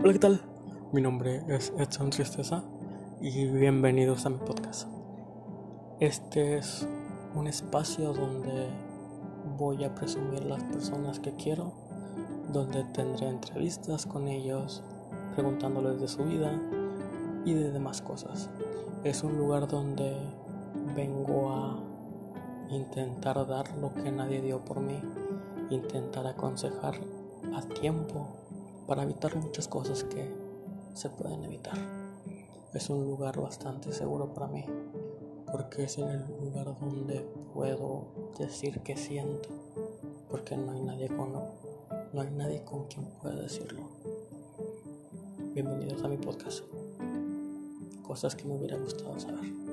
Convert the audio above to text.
Hola, ¿qué tal? Mi nombre es Edson Tristeza y bienvenidos a mi podcast. Este es un espacio donde voy a presumir las personas que quiero, donde tendré entrevistas con ellos, preguntándoles de su vida y de demás cosas. Es un lugar donde vengo a intentar dar lo que nadie dio por mí, intentar aconsejar a tiempo para evitar muchas cosas que se pueden evitar. Es un lugar bastante seguro para mí porque es el lugar donde puedo decir que siento porque no hay nadie con no hay nadie con quien pueda decirlo. Bienvenidos a mi podcast. Cosas que me hubiera gustado saber.